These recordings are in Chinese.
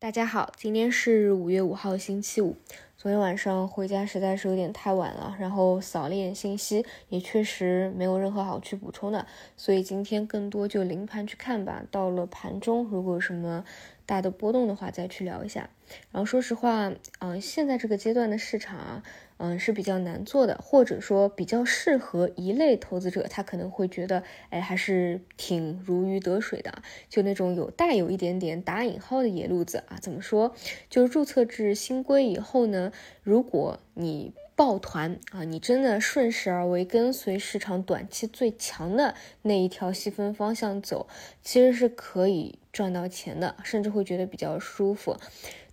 大家好，今天是五月五号，星期五。昨天晚上回家实在是有点太晚了，然后扫了一眼信息，也确实没有任何好去补充的，所以今天更多就临盘去看吧。到了盘中，如果什么大的波动的话，再去聊一下。然后说实话，嗯，现在这个阶段的市场啊。嗯，是比较难做的，或者说比较适合一类投资者，他可能会觉得，哎，还是挺如鱼得水的，就那种有带有一点点打引号的野路子啊。怎么说？就是注册制新规以后呢，如果你抱团啊，你真的顺势而为，跟随市场短期最强的那一条细分方向走，其实是可以赚到钱的，甚至会觉得比较舒服。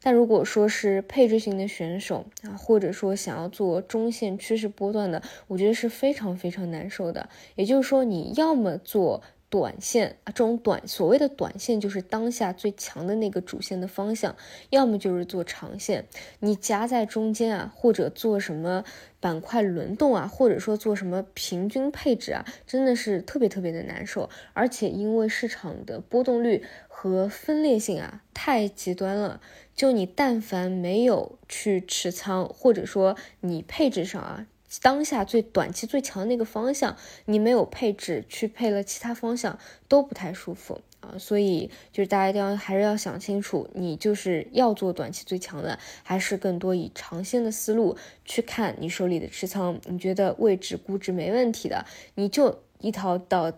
但如果说是配置型的选手啊，或者说想要做中线趋势波段的，我觉得是非常非常难受的。也就是说，你要么做短线啊，这种短所谓的短线就是当下最强的那个主线的方向，要么就是做长线。你夹在中间啊，或者做什么板块轮动啊，或者说做什么平均配置啊，真的是特别特别的难受。而且因为市场的波动率和分裂性啊太极端了。就你但凡没有去持仓，或者说你配置上啊，当下最短期最强的那个方向，你没有配置去配了其他方向都不太舒服啊。所以就是大家一定要还是要想清楚，你就是要做短期最强的，还是更多以长线的思路去看你手里的持仓，你觉得位置估值没问题的，你就一条道。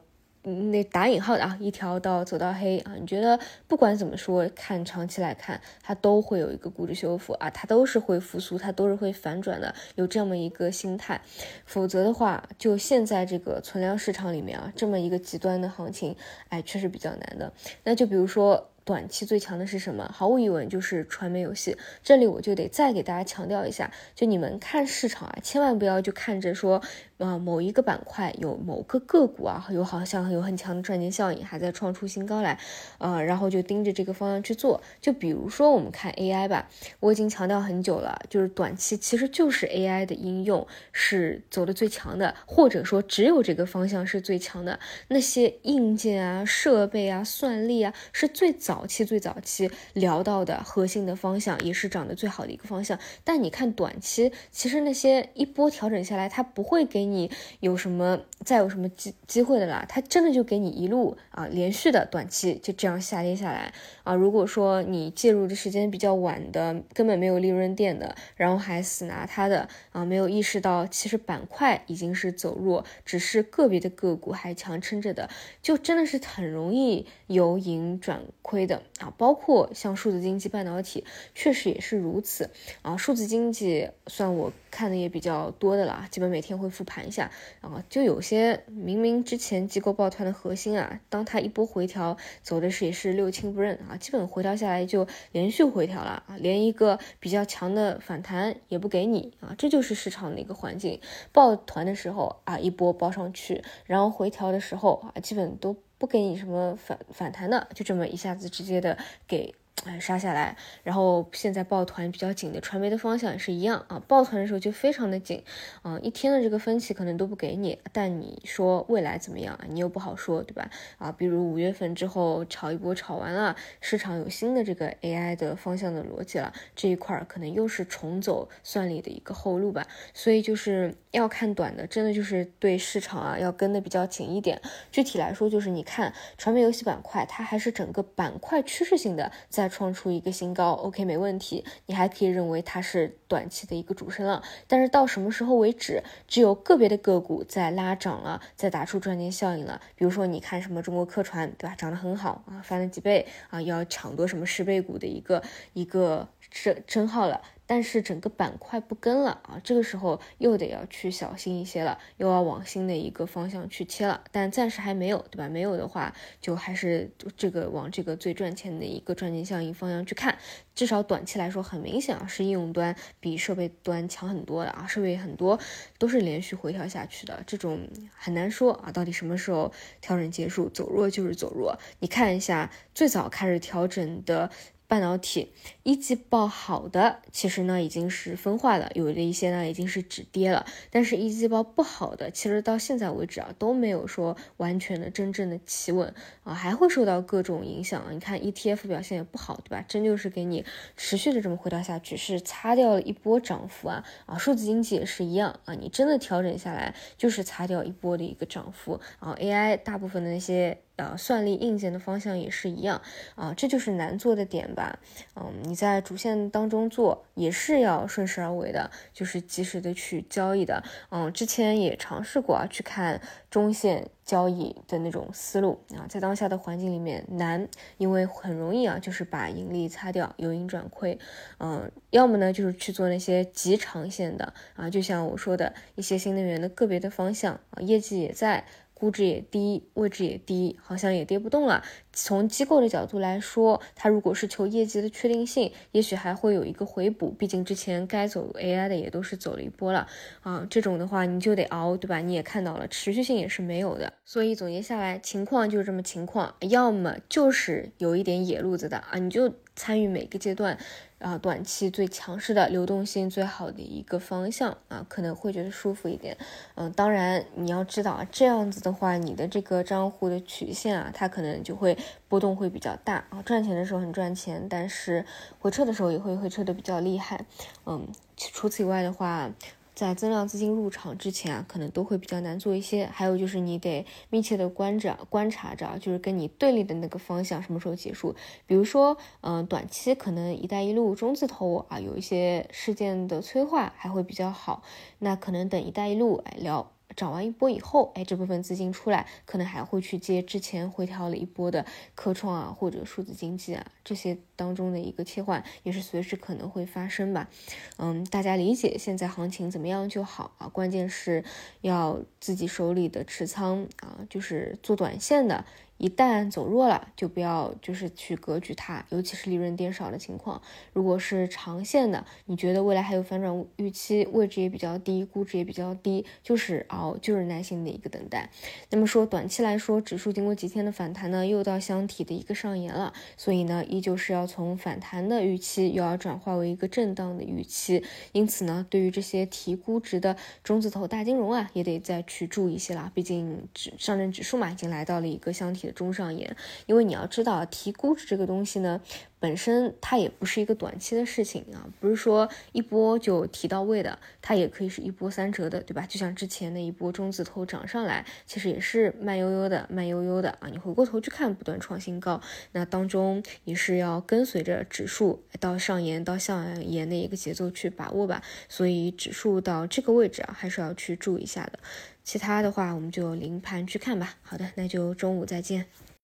那打引号的啊，一条道走到黑啊，你觉得不管怎么说，看长期来看，它都会有一个估值修复啊，它都是会复苏，它都是会反转的，有这么一个心态。否则的话，就现在这个存量市场里面啊，这么一个极端的行情，哎，确实比较难的。那就比如说。短期最强的是什么？毫无疑问就是传媒游戏。这里我就得再给大家强调一下，就你们看市场啊，千万不要就看着说，啊某一个板块有某个个股啊，有好像有很强的赚钱效应，还在创出新高来，呃，然后就盯着这个方向去做。就比如说我们看 AI 吧，我已经强调很久了，就是短期其实就是 AI 的应用是走的最强的，或者说只有这个方向是最强的。那些硬件啊、设备啊、算力啊，是最早。期最早期聊到的核心的方向，也是涨得最好的一个方向。但你看短期，其实那些一波调整下来，它不会给你有什么再有什么机机会的啦。它真的就给你一路啊连续的短期就这样下跌下来啊。如果说你介入的时间比较晚的，根本没有利润垫的，然后还死拿它的啊，没有意识到其实板块已经是走弱，只是个别的个股还强撑着的，就真的是很容易由盈转亏。的啊，包括像数字经济、半导体，确实也是如此啊。数字经济算我看的也比较多的了，基本每天会复盘一下啊。就有些明明之前机构抱团的核心啊，当它一波回调走的是也是六亲不认啊，基本回调下来就连续回调了啊，连一个比较强的反弹也不给你啊。这就是市场的一个环境，抱团的时候啊一波抱上去，然后回调的时候啊基本都。不给你什么反反弹的，就这么一下子直接的给。哎，杀下来，然后现在抱团比较紧的传媒的方向也是一样啊，抱团的时候就非常的紧，啊，一天的这个分歧可能都不给你，但你说未来怎么样？你又不好说，对吧？啊，比如五月份之后炒一波炒完了，市场有新的这个 AI 的方向的逻辑了，这一块儿可能又是重走算力的一个后路吧。所以就是要看短的，真的就是对市场啊要跟的比较紧一点。具体来说就是你看传媒游戏板块，它还是整个板块趋势性的在。创出一个新高，OK，没问题。你还可以认为它是短期的一个主升浪，但是到什么时候为止？只有个别的个股在拉涨了，在打出赚钱效应了。比如说，你看什么中国客船，对吧？涨得很好啊，翻了几倍啊，要抢夺什么十倍股的一个一个称称号了。但是整个板块不跟了啊，这个时候又得要去小心一些了，又要往新的一个方向去切了。但暂时还没有，对吧？没有的话，就还是这个往这个最赚钱的一个赚钱效应方向去看。至少短期来说，很明显啊，是应用端比设备端强很多的啊。设备很多都是连续回调下去的，这种很难说啊，到底什么时候调整结束？走弱就是走弱。你看一下最早开始调整的。半导体一季报好的，其实呢已经是分化了，有的一些呢已经是止跌了，但是一季报不好的，其实到现在为止啊都没有说完全的真正的企稳啊，还会受到各种影响。你看 ETF 表现也不好，对吧？真就是给你持续的这么回调下去，是擦掉了一波涨幅啊啊！数字经济也是一样啊，你真的调整下来就是擦掉一波的一个涨幅啊。AI 大部分的那些。啊，算力硬件的方向也是一样啊，这就是难做的点吧。嗯，你在主线当中做也是要顺势而为的，就是及时的去交易的。嗯，之前也尝试过啊，去看中线交易的那种思路啊，在当下的环境里面难，因为很容易啊，就是把盈利擦掉，由盈转亏。嗯，要么呢就是去做那些极长线的啊，就像我说的一些新能源的个别的方向啊，业绩也在。估值也低，位置也低，好像也跌不动了。从机构的角度来说，它如果是求业绩的确定性，也许还会有一个回补。毕竟之前该走 AI 的也都是走了一波了啊，这种的话你就得熬，对吧？你也看到了，持续性也是没有的。所以总结下来，情况就是这么情况，要么就是有一点野路子的啊，你就参与每个阶段。啊，短期最强势的流动性最好的一个方向啊，可能会觉得舒服一点。嗯，当然你要知道啊，这样子的话，你的这个账户的曲线啊，它可能就会波动会比较大啊。赚钱的时候很赚钱，但是回撤的时候也会回撤的比较厉害。嗯，除此以外的话。在增量资金入场之前啊，可能都会比较难做一些。还有就是你得密切的观着、观察着，就是跟你对立的那个方向什么时候结束。比如说，嗯，短期可能“一带一路”中字头啊有一些事件的催化还会比较好，那可能等“一带一路”来聊。涨完一波以后，哎，这部分资金出来，可能还会去接之前回调了一波的科创啊，或者数字经济啊，这些当中的一个切换，也是随时可能会发生吧。嗯，大家理解现在行情怎么样就好啊，关键是要自己手里的持仓啊，就是做短线的。一旦走弱了，就不要就是去格局它，尤其是利润跌少的情况。如果是长线的，你觉得未来还有反转预期，位置也比较低，估值也比较低，就是熬，就是耐心的一个等待。那么说短期来说，指数经过几天的反弹呢，又到箱体的一个上沿了，所以呢，依旧是要从反弹的预期，又要转化为一个震荡的预期。因此呢，对于这些提估值的中字头大金融啊，也得再去注意一些了。毕竟指上证指数嘛，已经来到了一个箱体。中上沿，因为你要知道提估值这个东西呢，本身它也不是一个短期的事情啊，不是说一波就提到位的，它也可以是一波三折的，对吧？就像之前那一波中字头涨上来，其实也是慢悠悠的，慢悠悠的啊。你回过头去看，不断创新高，那当中也是要跟随着指数到上沿到下沿的一个节奏去把握吧。所以指数到这个位置啊，还是要去注意一下的。其他的话，我们就临盘去看吧。好的，那就中午再见。